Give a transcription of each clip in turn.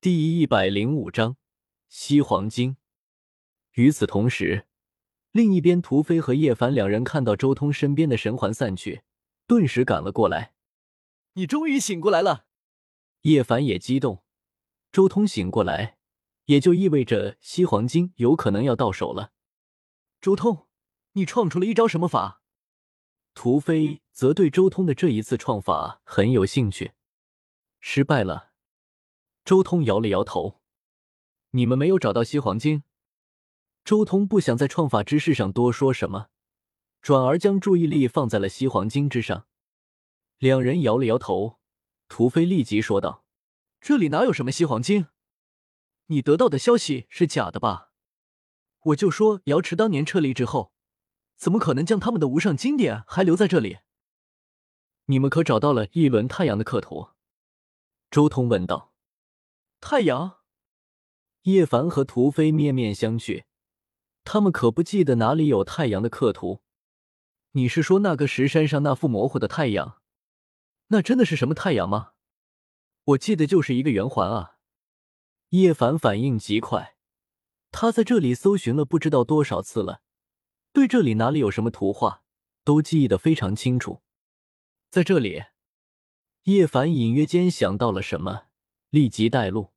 第一百零五章西黄金。与此同时，另一边，屠飞和叶凡两人看到周通身边的神环散去，顿时赶了过来。你终于醒过来了！叶凡也激动。周通醒过来，也就意味着西黄金有可能要到手了。周通，你创出了一招什么法？屠飞则对周通的这一次创法很有兴趣。失败了。周通摇了摇头。你们没有找到西黄金。周通不想在创法之事上多说什么，转而将注意力放在了西黄金之上。两人摇了摇头。屠飞立即说道：“这里哪有什么西黄金？你得到的消息是假的吧？我就说瑶池当年撤离之后。”怎么可能将他们的无上经典还留在这里？你们可找到了一轮太阳的刻图？周通问道。太阳？叶凡和屠飞面面相觑，他们可不记得哪里有太阳的刻图。你是说那个石山上那副模糊的太阳？那真的是什么太阳吗？我记得就是一个圆环啊！叶凡反应极快，他在这里搜寻了不知道多少次了。对这里哪里有什么图画，都记忆的非常清楚。在这里，叶凡隐约间想到了什么，立即带路。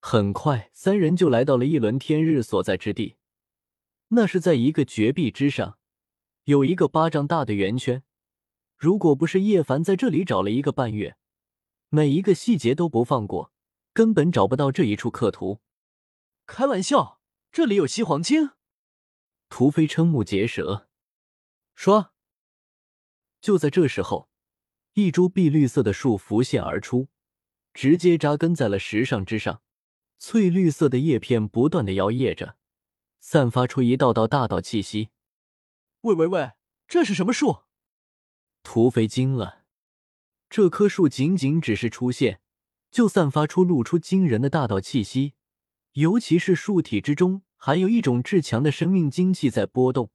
很快，三人就来到了一轮天日所在之地。那是在一个绝壁之上，有一个巴掌大的圆圈。如果不是叶凡在这里找了一个半月，每一个细节都不放过，根本找不到这一处刻图。开玩笑，这里有西黄金？屠飞瞠目结舌，说：“就在这时候，一株碧绿色的树浮现而出，直接扎根在了石上之上。翠绿色的叶片不断的摇曳着，散发出一道道大道气息。喂喂喂，这是什么树？”土匪惊了，这棵树仅仅只是出现，就散发出露出惊人的大道气息，尤其是树体之中。还有一种至强的生命精气在波动，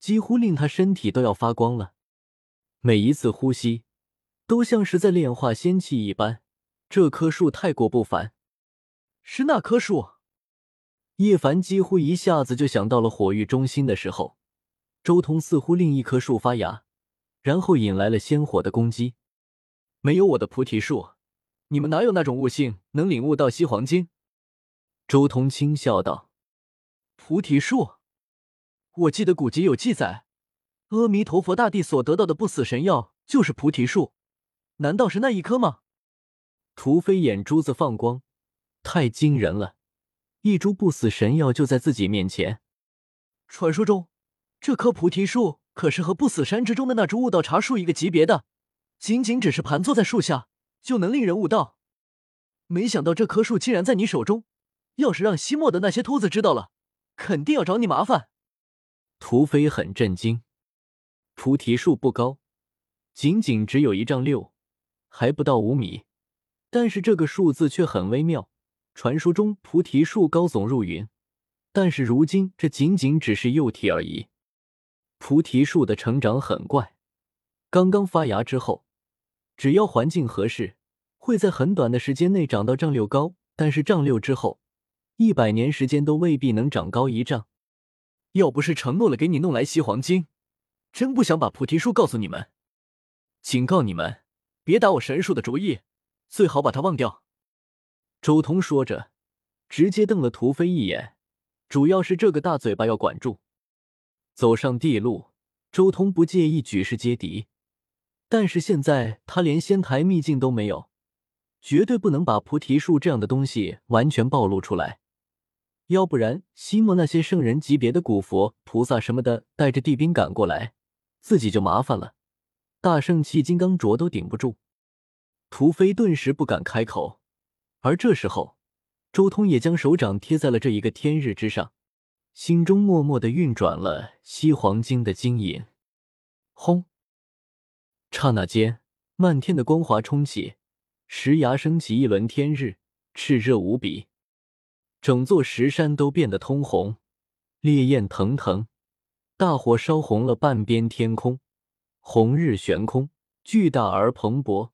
几乎令他身体都要发光了。每一次呼吸，都像是在炼化仙气一般。这棵树太过不凡，是那棵树。叶凡几乎一下子就想到了火域中心的时候，周通似乎另一棵树发芽，然后引来了仙火的攻击。没有我的菩提树，你们哪有那种悟性能领悟到西黄金？周通轻笑道。菩提树，我记得古籍有记载，阿弥陀佛大帝所得到的不死神药就是菩提树，难道是那一棵吗？屠飞眼珠子放光，太惊人了！一株不死神药就在自己面前。传说中，这棵菩提树可是和不死山之中的那株悟道茶树一个级别的，仅仅只是盘坐在树下就能令人悟道。没想到这棵树竟然在你手中，要是让西莫的那些秃子知道了。肯定要找你麻烦。屠飞很震惊。菩提树不高，仅仅只有一丈六，还不到五米。但是这个数字却很微妙。传说中菩提树高耸入云，但是如今这仅仅只是幼体而已。菩提树的成长很怪，刚刚发芽之后，只要环境合适，会在很短的时间内长到丈六高。但是丈六之后，一百年时间都未必能长高一丈，要不是承诺了给你弄来西黄金，真不想把菩提树告诉你们。警告你们，别打我神树的主意，最好把他忘掉。周通说着，直接瞪了屠飞一眼，主要是这个大嘴巴要管住。走上地路，周通不介意举世皆敌，但是现在他连仙台秘境都没有，绝对不能把菩提树这样的东西完全暴露出来。要不然，西莫那些圣人级别的古佛菩萨什么的，带着地兵赶过来，自己就麻烦了，大圣气金刚镯都顶不住。屠飞顿时不敢开口，而这时候，周通也将手掌贴在了这一个天日之上，心中默默的运转了西黄金的金引。轰！刹那间，漫天的光华冲起，石崖升起一轮天日，炽热无比。整座石山都变得通红，烈焰腾腾，大火烧红了半边天空，红日悬空，巨大而蓬勃。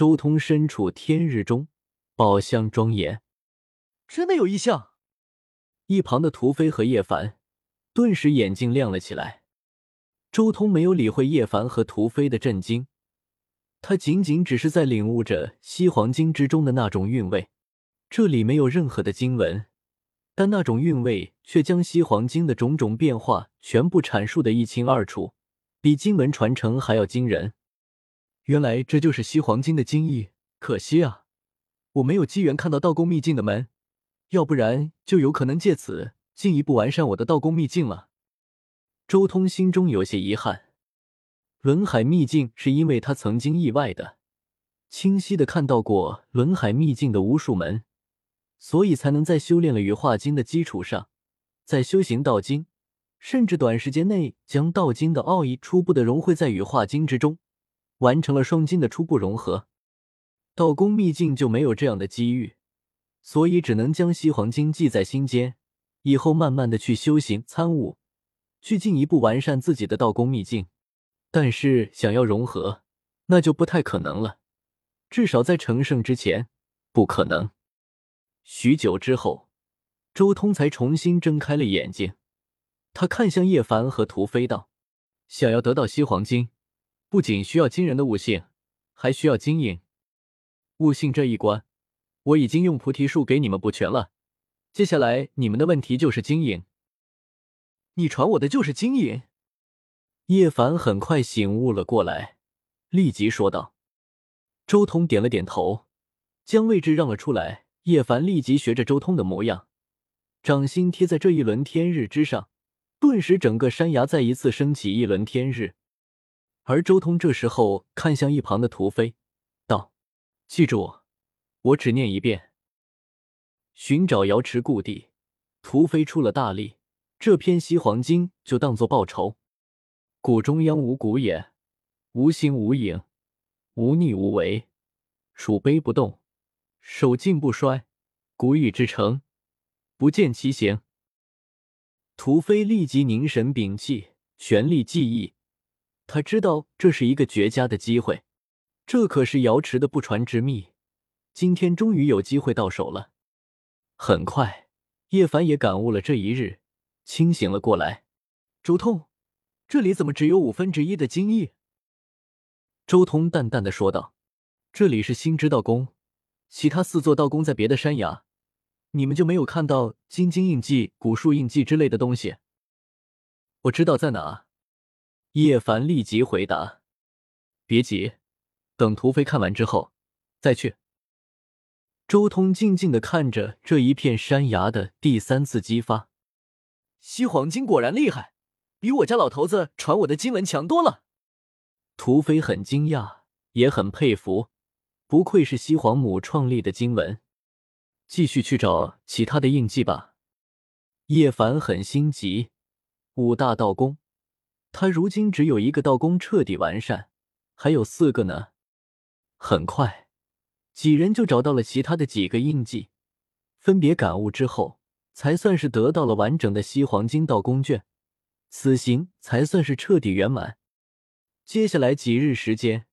周通身处天日中，宝相庄严，真的有异象。一旁的屠飞和叶凡顿时眼睛亮了起来。周通没有理会叶凡和屠飞的震惊，他仅仅只是在领悟着西黄经之中的那种韵味。这里没有任何的经文，但那种韵味却将西黄经的种种变化全部阐述的一清二楚，比经文传承还要惊人。原来这就是西黄经的精义，可惜啊，我没有机缘看到道宫秘境的门，要不然就有可能借此进一步完善我的道宫秘境了。周通心中有些遗憾，轮海秘境是因为他曾经意外的、清晰的看到过轮海秘境的无数门。所以才能在修炼了羽化经的基础上，在修行道经，甚至短时间内将道经的奥义初步的融汇在羽化经之中，完成了双金的初步融合。道宫秘境就没有这样的机遇，所以只能将西黄金记在心间，以后慢慢的去修行参悟，去进一步完善自己的道宫秘境。但是想要融合，那就不太可能了，至少在成圣之前，不可能。许久之后，周通才重新睁开了眼睛。他看向叶凡和屠飞道：“想要得到西黄金，不仅需要惊人的悟性，还需要经营。悟性这一关，我已经用菩提树给你们补全了。接下来你们的问题就是经营。你传我的就是经营。”叶凡很快醒悟了过来，立即说道。周通点了点头，将位置让了出来。叶凡立即学着周通的模样，掌心贴在这一轮天日之上，顿时整个山崖再一次升起一轮天日。而周通这时候看向一旁的屠飞，道：“记住，我只念一遍，寻找瑶池故地。”屠飞出了大力，这篇西黄经就当做报仇。谷中央无谷也，无形无影，无逆无为，鼠碑不动。守静不衰，谷语之成，不见其形。屠飞立即凝神屏气，全力记忆。他知道这是一个绝佳的机会，这可是瑶池的不传之秘，今天终于有机会到手了。很快，叶凡也感悟了这一日，清醒了过来。周通，这里怎么只有五分之一的精义？周通淡淡的说道：“这里是星之道宫。”其他四座道宫在别的山崖，你们就没有看到金晶印记、古树印记之类的东西？我知道在哪。叶凡立即回答：“别急，等屠飞看完之后再去。”周通静静的看着这一片山崖的第三次激发，西黄金果然厉害，比我家老头子传我的经文强多了。屠飞很惊讶，也很佩服。不愧是西皇母创立的经文，继续去找其他的印记吧。叶凡很心急，五大道宫，他如今只有一个道宫彻底完善，还有四个呢。很快，几人就找到了其他的几个印记，分别感悟之后，才算是得到了完整的西黄金道宫卷，此行才算是彻底圆满。接下来几日时间。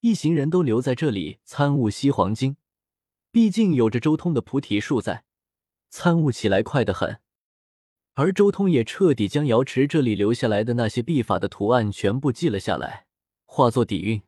一行人都留在这里参悟西黄经，毕竟有着周通的菩提树在，参悟起来快得很。而周通也彻底将瑶池这里留下来的那些秘法的图案全部记了下来，化作底蕴。